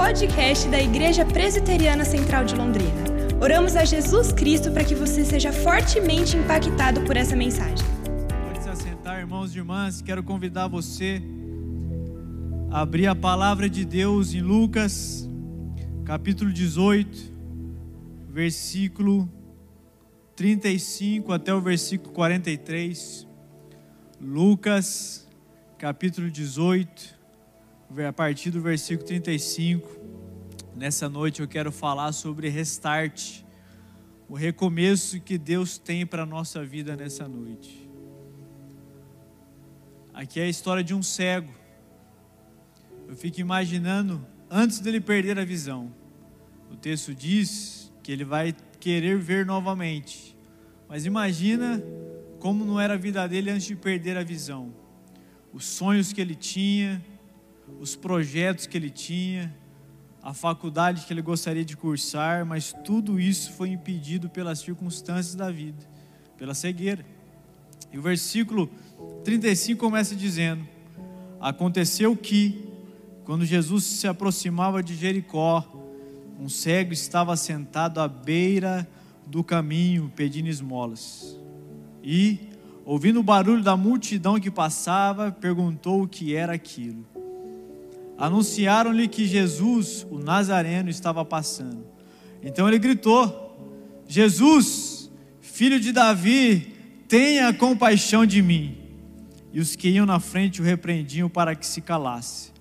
podcast da Igreja Presbiteriana Central de Londrina. Oramos a Jesus Cristo para que você seja fortemente impactado por essa mensagem. Pode se assentar, irmãos e irmãs. Quero convidar você a abrir a palavra de Deus em Lucas, capítulo 18, versículo 35 até o versículo 43. Lucas, capítulo 18, a partir do versículo 35. Nessa noite eu quero falar sobre restart, o recomeço que Deus tem para a nossa vida nessa noite. Aqui é a história de um cego. Eu fico imaginando antes dele perder a visão. O texto diz que ele vai querer ver novamente. Mas imagina como não era a vida dele antes de perder a visão. Os sonhos que ele tinha, os projetos que ele tinha, a faculdade que ele gostaria de cursar, mas tudo isso foi impedido pelas circunstâncias da vida, pela cegueira. E o versículo 35 começa dizendo: Aconteceu que, quando Jesus se aproximava de Jericó, um cego estava sentado à beira do caminho pedindo esmolas. E, ouvindo o barulho da multidão que passava, perguntou o que era aquilo anunciaram-lhe que Jesus, o Nazareno, estava passando. Então ele gritou: Jesus, filho de Davi, tenha compaixão de mim. E os que iam na frente o repreendiam para que se calasse.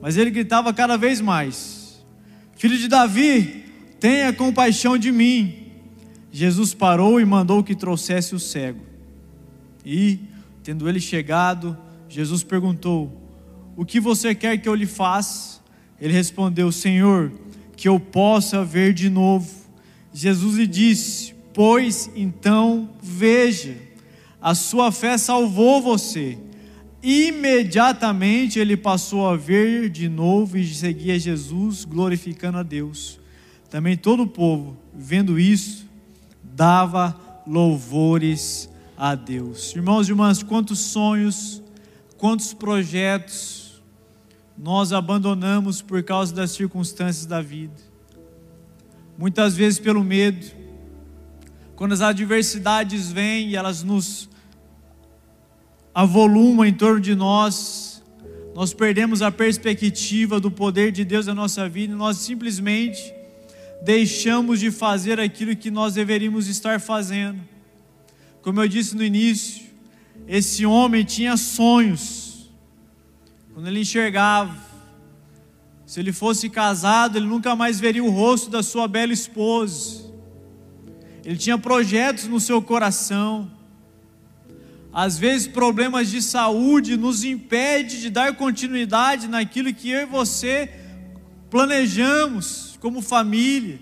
Mas ele gritava cada vez mais: Filho de Davi, tenha compaixão de mim. Jesus parou e mandou que trouxesse o cego. E, tendo ele chegado, Jesus perguntou: o que você quer que eu lhe faça? Ele respondeu: Senhor, que eu possa ver de novo. Jesus lhe disse: Pois então veja, a sua fé salvou você. Imediatamente ele passou a ver de novo e seguia Jesus, glorificando a Deus. Também todo o povo, vendo isso, dava louvores a Deus. Irmãos e irmãs, quantos sonhos, quantos projetos, nós abandonamos por causa das circunstâncias da vida. Muitas vezes pelo medo. Quando as adversidades vêm e elas nos avolumam em torno de nós, nós perdemos a perspectiva do poder de Deus na nossa vida e nós simplesmente deixamos de fazer aquilo que nós deveríamos estar fazendo. Como eu disse no início, esse homem tinha sonhos, quando ele enxergava, se ele fosse casado, ele nunca mais veria o rosto da sua bela esposa. Ele tinha projetos no seu coração. Às vezes, problemas de saúde nos impedem de dar continuidade naquilo que eu e você planejamos como família.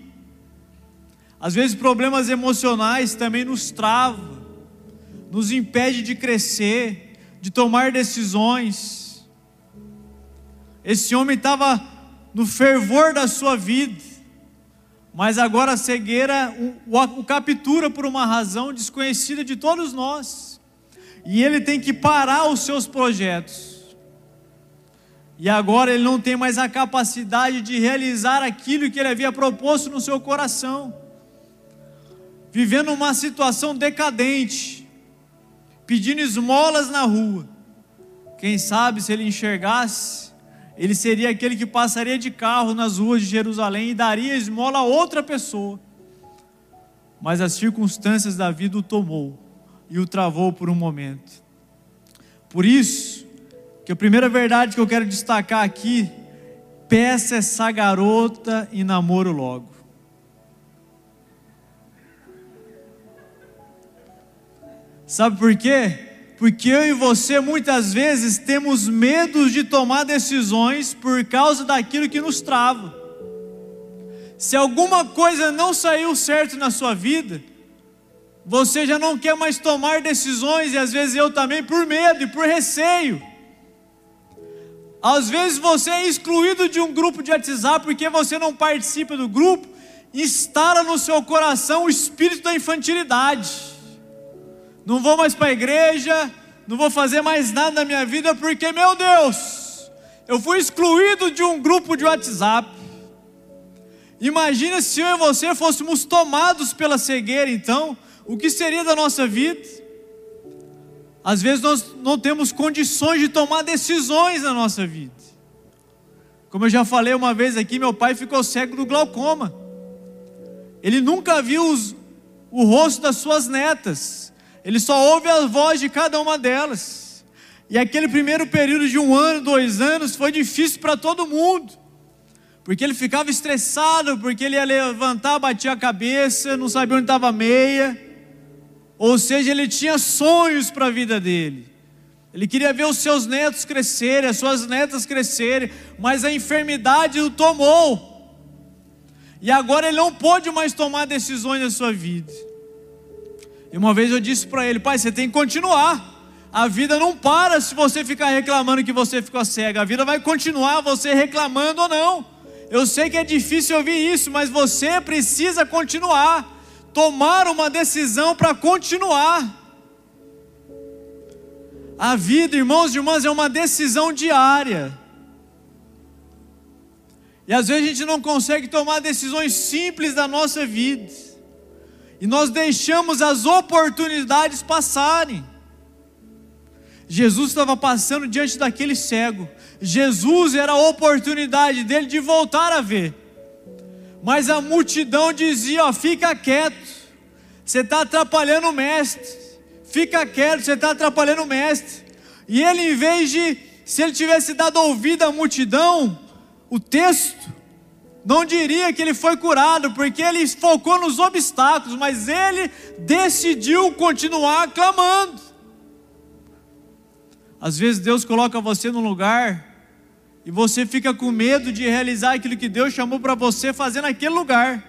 Às vezes, problemas emocionais também nos travam, nos impede de crescer, de tomar decisões. Esse homem estava no fervor da sua vida, mas agora a cegueira o, o, captura por uma razão desconhecida de todos nós, e ele tem que parar os seus projetos, e agora ele não tem mais a capacidade de realizar aquilo que ele havia proposto no seu coração, vivendo uma situação decadente, pedindo esmolas na rua. Quem sabe se ele enxergasse ele seria aquele que passaria de carro nas ruas de Jerusalém e daria esmola a outra pessoa. Mas as circunstâncias da vida o tomou e o travou por um momento. Por isso, que a primeira verdade que eu quero destacar aqui, peça essa garota em namoro logo. Sabe por quê? Porque eu e você muitas vezes temos medo de tomar decisões por causa daquilo que nos trava. Se alguma coisa não saiu certo na sua vida, você já não quer mais tomar decisões, e às vezes eu também, por medo e por receio. Às vezes você é excluído de um grupo de WhatsApp porque você não participa do grupo, instala no seu coração o espírito da infantilidade não vou mais para a igreja, não vou fazer mais nada na minha vida, porque, meu Deus, eu fui excluído de um grupo de WhatsApp, Imagina se eu e você fôssemos tomados pela cegueira, então, o que seria da nossa vida? Às vezes nós não temos condições de tomar decisões na nossa vida. Como eu já falei uma vez aqui, meu pai ficou cego do glaucoma. Ele nunca viu os, o rosto das suas netas. Ele só ouve a voz de cada uma delas. E aquele primeiro período de um ano, dois anos, foi difícil para todo mundo. Porque ele ficava estressado, porque ele ia levantar, batia a cabeça, não sabia onde estava a meia. Ou seja, ele tinha sonhos para a vida dele. Ele queria ver os seus netos crescerem, as suas netas crescerem, mas a enfermidade o tomou. E agora ele não pôde mais tomar decisões na sua vida. E uma vez eu disse para ele: Pai, você tem que continuar. A vida não para se você ficar reclamando que você ficou cega. A vida vai continuar você reclamando ou não. Eu sei que é difícil ouvir isso, mas você precisa continuar. Tomar uma decisão para continuar. A vida, irmãos e irmãs, é uma decisão diária. E às vezes a gente não consegue tomar decisões simples da nossa vida. E nós deixamos as oportunidades passarem. Jesus estava passando diante daquele cego. Jesus era a oportunidade dele de voltar a ver. Mas a multidão dizia: ó, fica quieto, você está atrapalhando o mestre fica quieto, você está atrapalhando o mestre. E ele, em vez de, se ele tivesse dado ouvido à multidão, o texto não diria que ele foi curado, porque ele focou nos obstáculos, mas ele decidiu continuar clamando. Às vezes Deus coloca você num lugar e você fica com medo de realizar aquilo que Deus chamou para você fazer naquele lugar.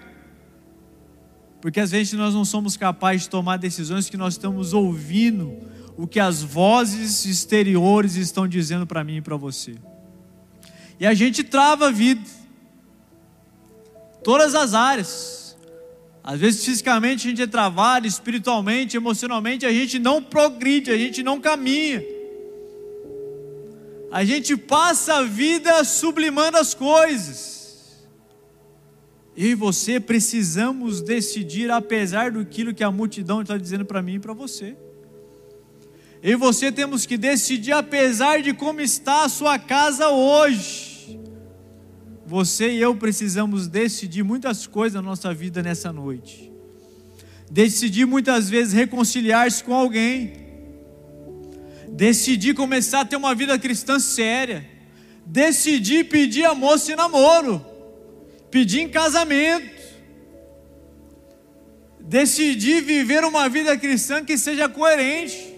Porque às vezes nós não somos capazes de tomar decisões que nós estamos ouvindo o que as vozes exteriores estão dizendo para mim e para você. E a gente trava a vida. Todas as áreas. Às vezes fisicamente a gente é travado, espiritualmente, emocionalmente a gente não progride, a gente não caminha. A gente passa a vida sublimando as coisas. Eu e você precisamos decidir, apesar do que a multidão está dizendo para mim e para você. Eu e você temos que decidir, apesar de como está a sua casa hoje. Você e eu precisamos decidir muitas coisas na nossa vida nessa noite. Decidir muitas vezes reconciliar-se com alguém. Decidir começar a ter uma vida cristã séria. Decidir pedir a moça em namoro pedir em casamento, decidir viver uma vida cristã que seja coerente.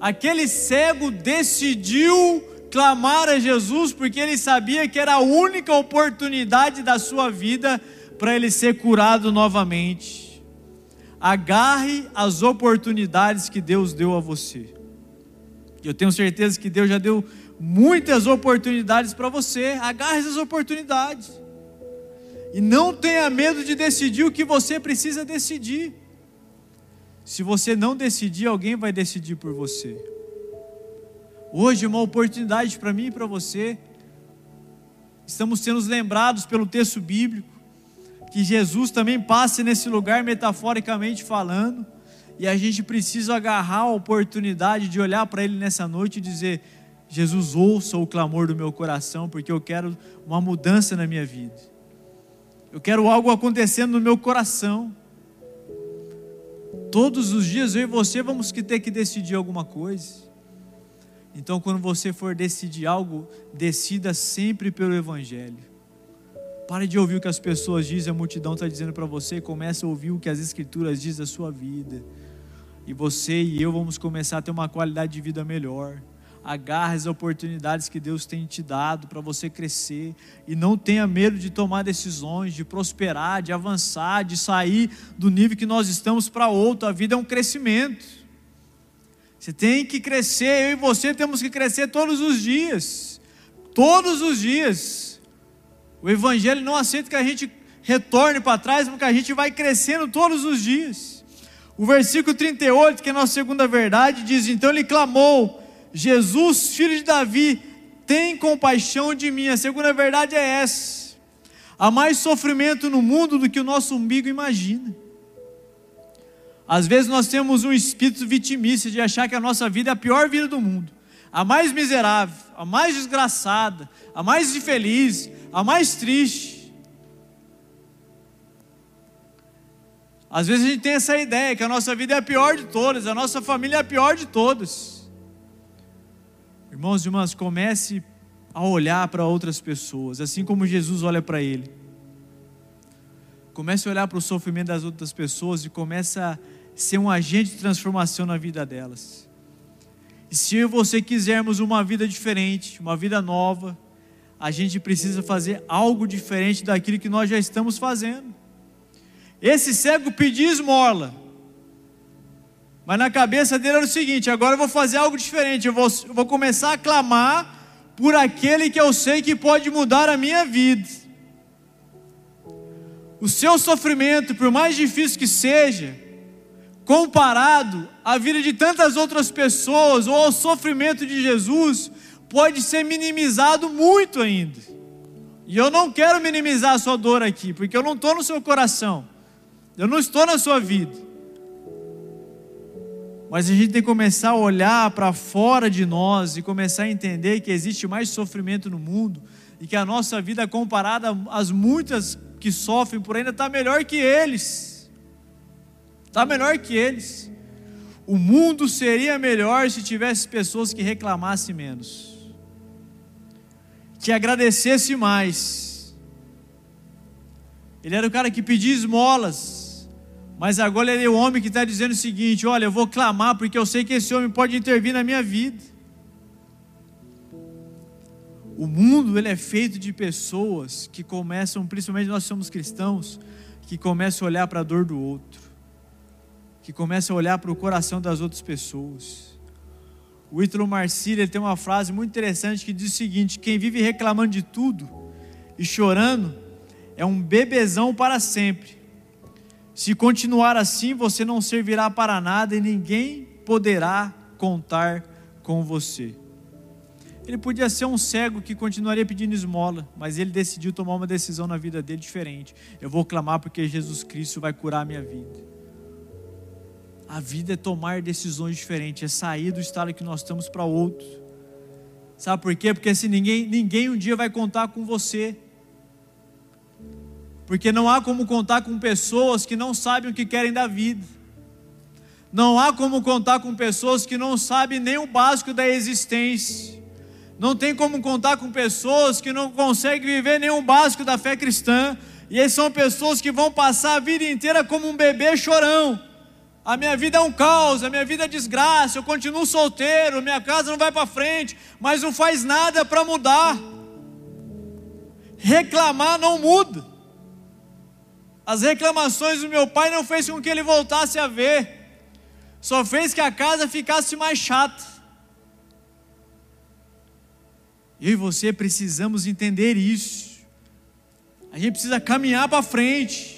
Aquele cego decidiu clamar a Jesus porque ele sabia que era a única oportunidade da sua vida para ele ser curado novamente. Agarre as oportunidades que Deus deu a você. Eu tenho certeza que Deus já deu muitas oportunidades para você. Agarre essas oportunidades. E não tenha medo de decidir o que você precisa decidir. Se você não decidir, alguém vai decidir por você. Hoje é uma oportunidade para mim e para você. Estamos sendo lembrados pelo texto bíblico que Jesus também passe nesse lugar metaforicamente falando, e a gente precisa agarrar a oportunidade de olhar para ele nessa noite e dizer: Jesus, ouça o clamor do meu coração, porque eu quero uma mudança na minha vida. Eu quero algo acontecendo no meu coração. Todos os dias eu e você vamos ter que decidir alguma coisa. Então, quando você for decidir algo, decida sempre pelo Evangelho. Pare de ouvir o que as pessoas dizem, a multidão está dizendo para você, comece a ouvir o que as Escrituras dizem da sua vida. E você e eu vamos começar a ter uma qualidade de vida melhor agarre as oportunidades que Deus tem te dado para você crescer e não tenha medo de tomar decisões, de prosperar, de avançar, de sair do nível que nós estamos para outro. A vida é um crescimento. Você tem que crescer, eu e você temos que crescer todos os dias. Todos os dias. O Evangelho não aceita que a gente retorne para trás, porque a gente vai crescendo todos os dias. O versículo 38, que é a nossa segunda verdade, diz: Então ele clamou Jesus, filho de Davi, tem compaixão de mim. A segunda verdade é essa. Há mais sofrimento no mundo do que o nosso umbigo imagina. Às vezes nós temos um espírito vitimista de achar que a nossa vida é a pior vida do mundo, a mais miserável, a mais desgraçada, a mais infeliz, a mais triste. Às vezes a gente tem essa ideia que a nossa vida é a pior de todas, a nossa família é a pior de todas. Irmãos e irmãs, comece a olhar para outras pessoas, assim como Jesus olha para ele. Comece a olhar para o sofrimento das outras pessoas e comece a ser um agente de transformação na vida delas. E se eu e você quisermos uma vida diferente, uma vida nova, a gente precisa fazer algo diferente daquilo que nós já estamos fazendo. Esse cego pediu esmola, mas na cabeça dele era o seguinte: agora eu vou fazer algo diferente, eu vou, eu vou começar a clamar por aquele que eu sei que pode mudar a minha vida. O seu sofrimento, por mais difícil que seja, comparado à vida de tantas outras pessoas ou ao sofrimento de Jesus, pode ser minimizado muito ainda. E eu não quero minimizar a sua dor aqui, porque eu não estou no seu coração, eu não estou na sua vida. Mas a gente tem que começar a olhar para fora de nós e começar a entender que existe mais sofrimento no mundo e que a nossa vida, comparada às muitas que sofrem por ainda, está melhor que eles está melhor que eles. O mundo seria melhor se tivesse pessoas que reclamassem menos, que agradecesse mais. Ele era o cara que pedia esmolas, mas agora ele é o homem que está dizendo o seguinte: olha, eu vou clamar porque eu sei que esse homem pode intervir na minha vida. O mundo ele é feito de pessoas que começam, principalmente nós somos cristãos, que começam a olhar para a dor do outro que começa a olhar para o coração das outras pessoas. O Ítalo Marcílio tem uma frase muito interessante que diz o seguinte: quem vive reclamando de tudo e chorando é um bebezão para sempre. Se continuar assim, você não servirá para nada e ninguém poderá contar com você. Ele podia ser um cego que continuaria pedindo esmola, mas ele decidiu tomar uma decisão na vida dele diferente. Eu vou clamar porque Jesus Cristo vai curar a minha vida. A vida é tomar decisões diferentes, é sair do estado que nós estamos para outro. Sabe por quê? Porque se ninguém, ninguém um dia vai contar com você. Porque não há como contar com pessoas que não sabem o que querem da vida. Não há como contar com pessoas que não sabem nem o básico da existência. Não tem como contar com pessoas que não conseguem viver nem o básico da fé cristã. E aí são pessoas que vão passar a vida inteira como um bebê chorão a minha vida é um caos, a minha vida é desgraça, eu continuo solteiro, minha casa não vai para frente, mas não faz nada para mudar. Reclamar não muda. As reclamações do meu pai não fez com que ele voltasse a ver, só fez que a casa ficasse mais chata. Eu e você precisamos entender isso. A gente precisa caminhar para frente.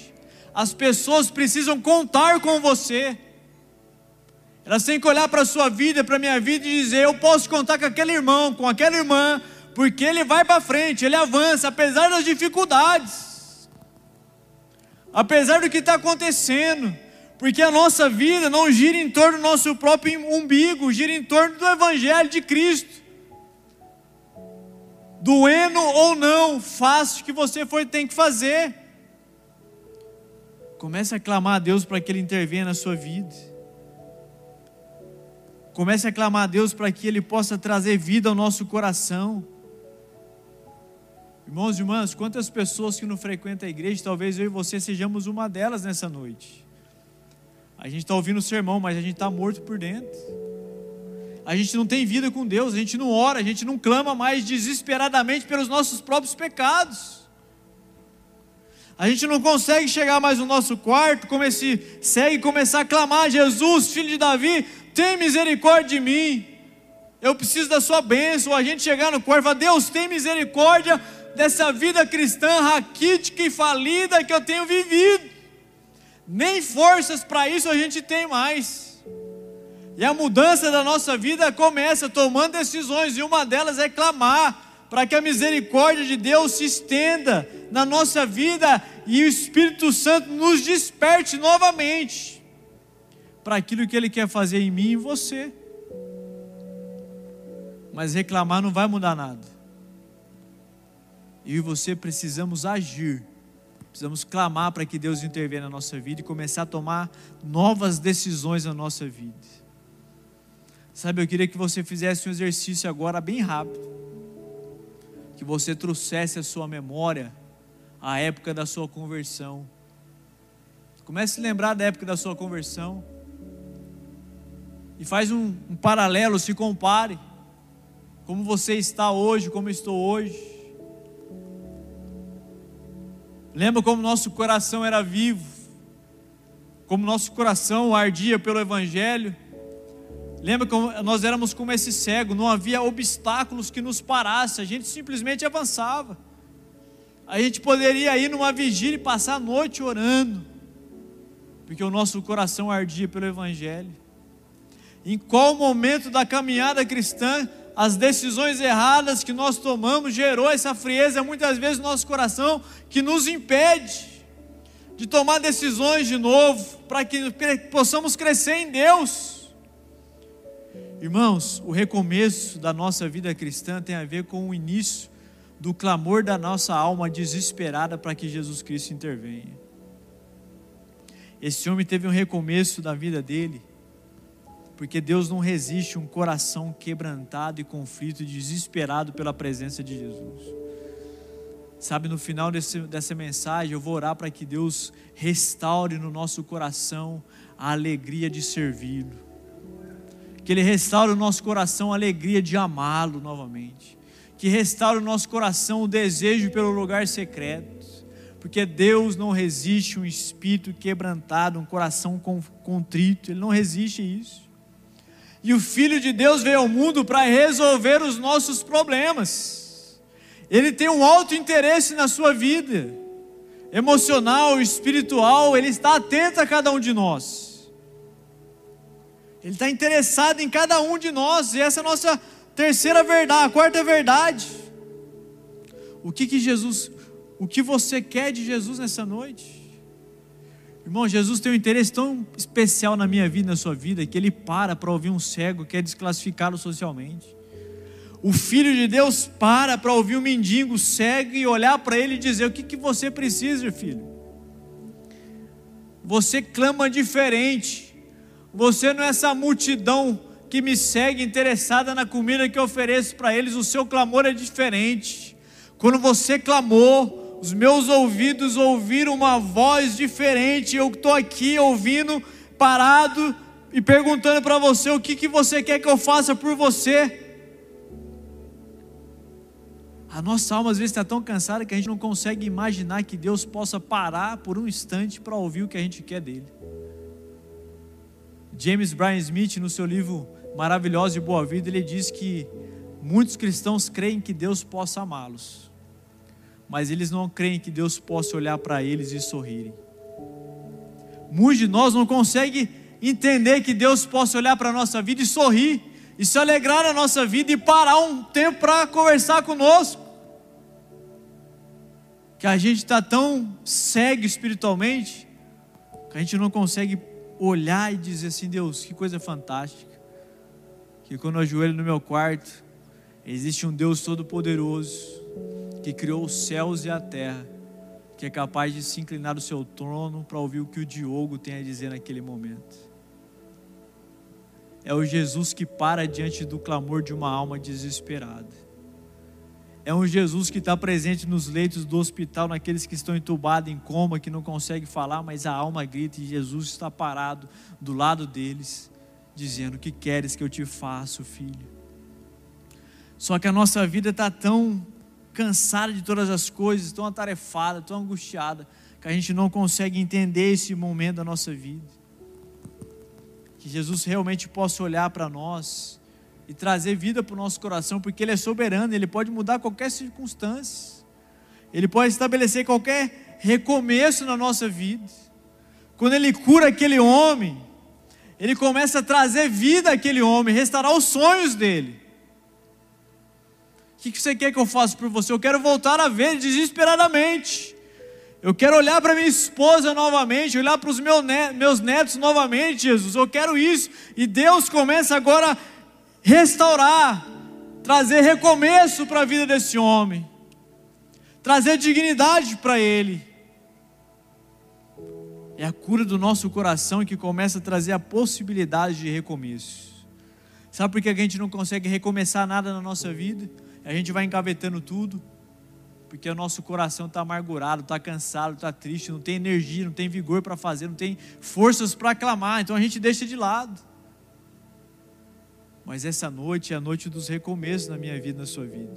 As pessoas precisam contar com você. Elas têm que olhar para a sua vida, para a minha vida e dizer: Eu posso contar com aquele irmão, com aquela irmã, porque ele vai para frente, ele avança, apesar das dificuldades, apesar do que está acontecendo, porque a nossa vida não gira em torno do nosso próprio umbigo, gira em torno do Evangelho de Cristo. Doendo ou não, faça o que você for, tem que fazer. Comece a clamar a Deus para que Ele intervenha na sua vida. Comece a clamar a Deus para que Ele possa trazer vida ao nosso coração. Irmãos e irmãs, quantas pessoas que não frequentam a igreja, talvez eu e você sejamos uma delas nessa noite. A gente está ouvindo o sermão, mas a gente está morto por dentro. A gente não tem vida com Deus, a gente não ora, a gente não clama mais desesperadamente pelos nossos próprios pecados. A gente não consegue chegar mais no nosso quarto, como esse segue começar a clamar: Jesus, filho de Davi, tem misericórdia de mim. Eu preciso da sua bênção. A gente chegar no quarto e falar: Deus, tem misericórdia dessa vida cristã raquítica e falida que eu tenho vivido. Nem forças para isso a gente tem mais. E a mudança da nossa vida começa tomando decisões, e uma delas é clamar para que a misericórdia de Deus se estenda na nossa vida e o Espírito Santo nos desperte novamente para aquilo que Ele quer fazer em mim e em você. Mas reclamar não vai mudar nada. Eu e você precisamos agir, precisamos clamar para que Deus intervenha na nossa vida e começar a tomar novas decisões na nossa vida. Sabe, eu queria que você fizesse um exercício agora bem rápido que você trouxesse a sua memória a época da sua conversão. Comece a lembrar da época da sua conversão. E faz um, um paralelo, se compare. Como você está hoje, como estou hoje. Lembra como nosso coração era vivo, como nosso coração ardia pelo Evangelho. Lembra que nós éramos como esse cego, não havia obstáculos que nos parassem, a gente simplesmente avançava. A gente poderia ir numa vigília e passar a noite orando, porque o nosso coração ardia pelo Evangelho. Em qual momento da caminhada cristã as decisões erradas que nós tomamos gerou essa frieza muitas vezes no nosso coração que nos impede de tomar decisões de novo para que possamos crescer em Deus. Irmãos, o recomeço da nossa vida cristã tem a ver com o início do clamor da nossa alma desesperada para que Jesus Cristo intervenha. Esse homem teve um recomeço da vida dele, porque Deus não resiste um coração quebrantado e conflito, desesperado pela presença de Jesus. Sabe, no final desse, dessa mensagem, eu vou orar para que Deus restaure no nosso coração a alegria de servi-lo que Ele restaure o nosso coração a alegria de amá-lo novamente, que restaure o nosso coração o desejo pelo lugar secreto, porque Deus não resiste um espírito quebrantado, um coração contrito, Ele não resiste isso. E o Filho de Deus veio ao mundo para resolver os nossos problemas. Ele tem um alto interesse na sua vida, emocional, espiritual, Ele está atento a cada um de nós. Ele está interessado em cada um de nós, e essa é a nossa terceira verdade, a quarta verdade. O que que Jesus, o que você quer de Jesus nessa noite? Irmão, Jesus tem um interesse tão especial na minha vida, na sua vida, que ele para para ouvir um cego que quer desclassificá-lo socialmente. O Filho de Deus para para ouvir um mendigo cego e olhar para ele e dizer: O que, que você precisa, filho? Você clama diferente. Você não é essa multidão que me segue interessada na comida que eu ofereço para eles, o seu clamor é diferente. Quando você clamou, os meus ouvidos ouviram uma voz diferente. Eu estou aqui ouvindo, parado e perguntando para você o que, que você quer que eu faça por você. A nossa alma às vezes está tão cansada que a gente não consegue imaginar que Deus possa parar por um instante para ouvir o que a gente quer dele. James Bryan Smith, no seu livro Maravilhosa e Boa Vida, ele diz que muitos cristãos creem que Deus possa amá-los, mas eles não creem que Deus possa olhar para eles e sorrirem. Muitos de nós não conseguem entender que Deus possa olhar para a nossa vida e sorrir, e se alegrar na nossa vida e parar um tempo para conversar conosco. Que a gente está tão cego espiritualmente que a gente não consegue olhar e dizer assim: Deus, que coisa fantástica. Que quando eu ajoelho no meu quarto, existe um Deus todo-poderoso que criou os céus e a terra, que é capaz de se inclinar do seu trono para ouvir o que o Diogo tem a dizer naquele momento. É o Jesus que para diante do clamor de uma alma desesperada. É um Jesus que está presente nos leitos do hospital, naqueles que estão entubados, em coma, que não conseguem falar, mas a alma grita e Jesus está parado do lado deles, dizendo: O que queres que eu te faça, filho? Só que a nossa vida está tão cansada de todas as coisas, tão atarefada, tão angustiada, que a gente não consegue entender esse momento da nossa vida. Que Jesus realmente possa olhar para nós e trazer vida para o nosso coração, porque Ele é soberano, Ele pode mudar qualquer circunstância, Ele pode estabelecer qualquer recomeço na nossa vida. Quando Ele cura aquele homem, Ele começa a trazer vida àquele homem, restaurar os sonhos dele. O que você quer que eu faça por você? Eu quero voltar a ver desesperadamente. Eu quero olhar para minha esposa novamente, olhar para os meus netos novamente, Jesus. Eu quero isso. E Deus começa agora restaurar, trazer recomeço para a vida desse homem, trazer dignidade para ele. É a cura do nosso coração que começa a trazer a possibilidade de recomeço. Sabe por que a gente não consegue recomeçar nada na nossa vida? A gente vai engavetando tudo porque o nosso coração está amargurado, está cansado, está triste, não tem energia, não tem vigor para fazer, não tem forças para clamar, então a gente deixa de lado. Mas essa noite é a noite dos recomeços na minha vida, na sua vida.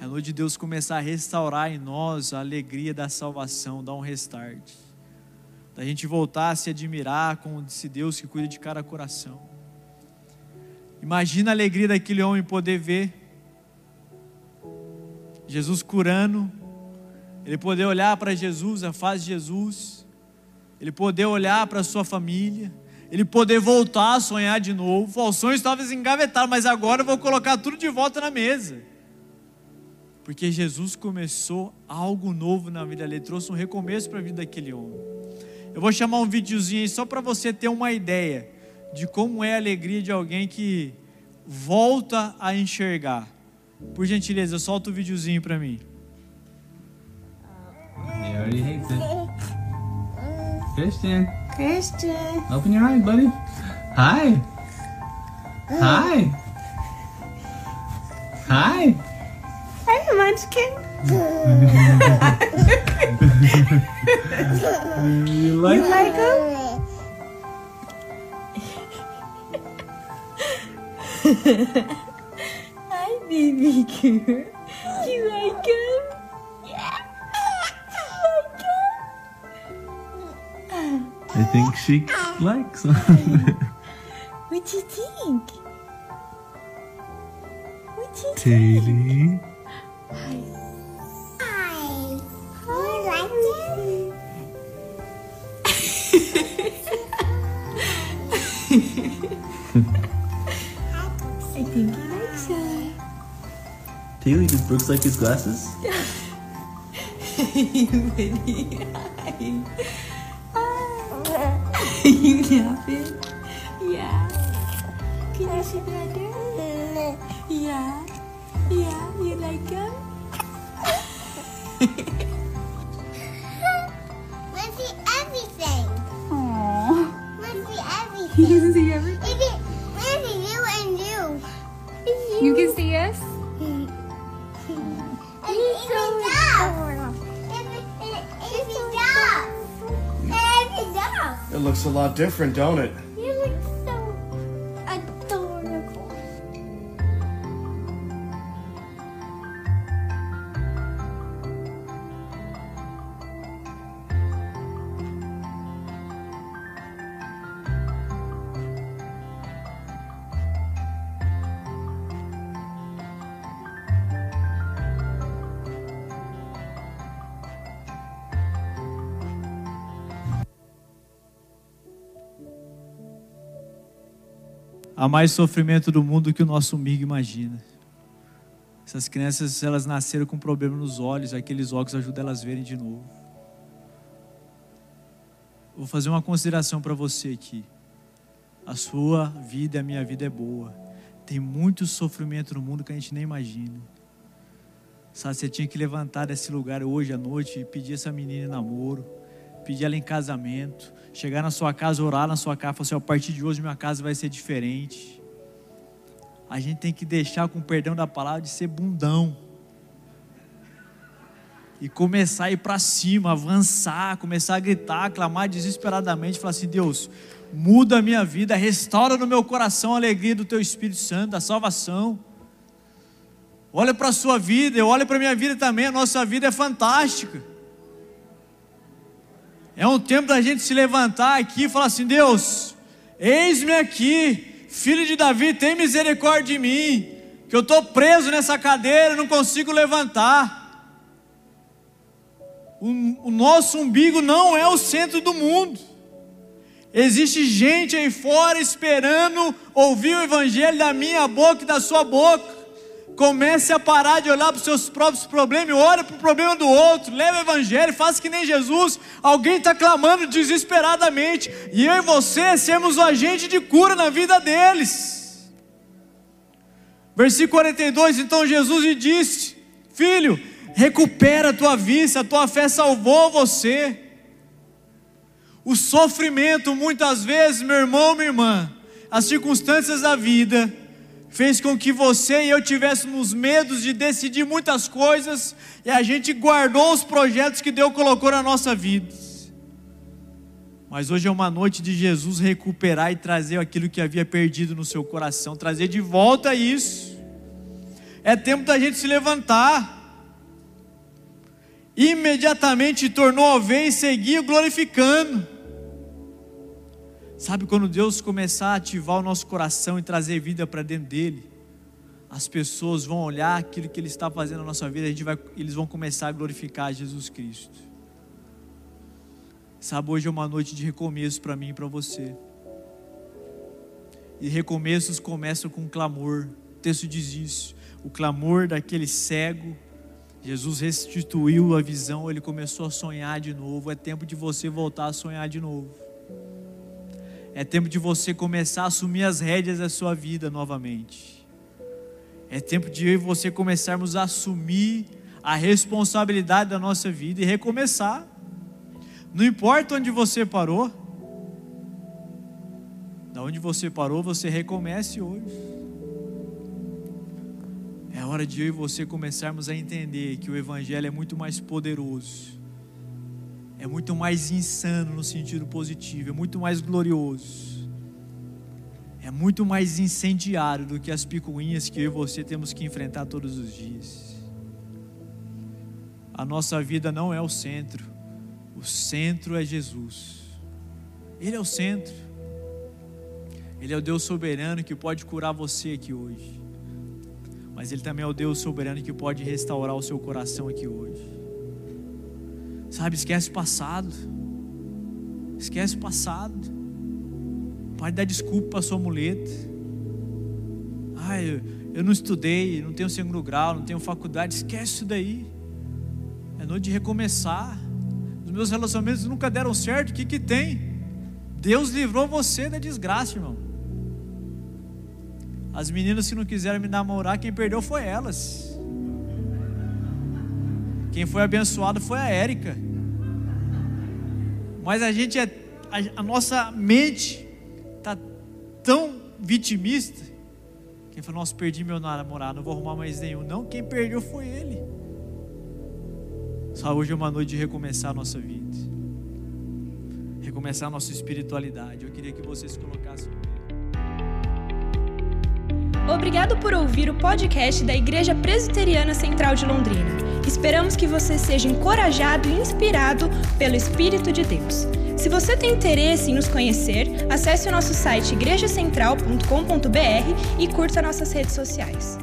É a noite de Deus começar a restaurar em nós a alegria da salvação, dar um restart. Da gente voltar a se admirar com esse Deus que cuida de cada coração. Imagina a alegria daquele homem poder ver Jesus curando, ele poder olhar para Jesus, a face de Jesus, ele poder olhar para a sua família, ele poder voltar a sonhar de novo. O sonho estava engavetado, mas agora eu vou colocar tudo de volta na mesa. Porque Jesus começou algo novo na vida dele, trouxe um recomeço para a vida daquele homem. Eu vou chamar um videozinho aí só para você ter uma ideia de como é a alegria de alguém que volta a enxergar. Por gentileza, solta o videozinho pra mim. He already. Christian. Christian. Open your eyes, buddy. Hi. Oh. Hi. Hi. Hi, Munchkin. you like You like him? Hi, baby girl. I think she likes him. What do you think? What do you think? Taily. Hi. You like it? I think he likes it. Taily, does Brooks like his glasses? you Winnie. Iya, anjing di ya kini sudah ada ya ya you like them different, don't it? Há mais sofrimento do mundo que o nosso amigo imagina. Essas crianças, elas nasceram com problema nos olhos, aqueles óculos ajudam elas a verem de novo. Vou fazer uma consideração para você aqui. A sua vida e a minha vida é boa. Tem muito sofrimento no mundo que a gente nem imagina. Sabe, você tinha que levantar desse lugar hoje à noite e pedir essa menina namoro, pedir ela em casamento, chegar na sua casa, orar na sua casa, falar assim: a partir de hoje minha casa vai ser diferente. A gente tem que deixar, com o perdão da palavra, de ser bundão. E começar a ir para cima, avançar, começar a gritar, clamar desesperadamente, falar assim: Deus, muda a minha vida, restaura no meu coração a alegria do Teu Espírito Santo, da salvação. Olha para a sua vida, eu olho para a minha vida também, a nossa vida é fantástica. É um tempo da gente se levantar aqui e falar assim: Deus, eis-me aqui, filho de Davi, tem misericórdia de mim, que eu estou preso nessa cadeira, não consigo levantar. O, o nosso umbigo não é o centro do mundo. Existe gente aí fora esperando ouvir o evangelho da minha boca e da sua boca. Comece a parar de olhar para os seus próprios problemas olhe para o problema do outro. Leve o evangelho, faça que nem Jesus. Alguém está clamando desesperadamente. E eu e você sermos o agente de cura na vida deles. Versículo 42: Então Jesus lhe disse: Filho, recupera a tua vista, a tua fé salvou você. O sofrimento, muitas vezes, meu irmão, minha irmã, as circunstâncias da vida, fez com que você e eu tivéssemos medos de decidir muitas coisas e a gente guardou os projetos que Deus colocou na nossa vida. Mas hoje é uma noite de Jesus recuperar e trazer aquilo que havia perdido no seu coração, trazer de volta isso. É tempo da gente se levantar. Imediatamente tornou a e seguir glorificando. Sabe quando Deus começar a ativar o nosso coração e trazer vida para dentro dele, as pessoas vão olhar aquilo que Ele está fazendo na nossa vida, a gente vai, eles vão começar a glorificar Jesus Cristo. Sabe, hoje é uma noite de recomeço para mim e para você. E recomeços começam com clamor. O texto diz isso. O clamor daquele cego. Jesus restituiu a visão, ele começou a sonhar de novo. É tempo de você voltar a sonhar de novo. É tempo de você começar a assumir as rédeas da sua vida novamente. É tempo de eu e você começarmos a assumir a responsabilidade da nossa vida e recomeçar. Não importa onde você parou, da onde você parou, você recomece hoje. É hora de eu e você começarmos a entender que o Evangelho é muito mais poderoso é muito mais insano no sentido positivo, é muito mais glorioso, é muito mais incendiário do que as picuinhas que eu e você temos que enfrentar todos os dias. A nossa vida não é o centro, o centro é Jesus, Ele é o centro, Ele é o Deus soberano que pode curar você aqui hoje, mas Ele também é o Deus soberano que pode restaurar o seu coração aqui hoje. Sabe, esquece o passado. Esquece o passado. Pode dar desculpa para sua muleta. Ah, eu, eu não estudei, não tenho segundo grau, não tenho faculdade. Esquece isso daí. É noite de recomeçar. Os meus relacionamentos nunca deram certo. O que, que tem? Deus livrou você da desgraça, irmão. As meninas que não quiseram me namorar, quem perdeu foi elas. Quem foi abençoado foi a Érica. Mas a gente é, a, a nossa mente tá tão vitimista. Quem falou, nossa, perdi meu namorado, não vou arrumar mais nenhum. Não, quem perdeu foi ele. Só hoje é uma noite de recomeçar a nossa vida. Recomeçar a nossa espiritualidade. Eu queria que vocês colocassem. Obrigado por ouvir o podcast da Igreja Presbiteriana Central de Londrina. Esperamos que você seja encorajado e inspirado pelo Espírito de Deus. Se você tem interesse em nos conhecer, acesse o nosso site igrejacentral.com.br e curta nossas redes sociais.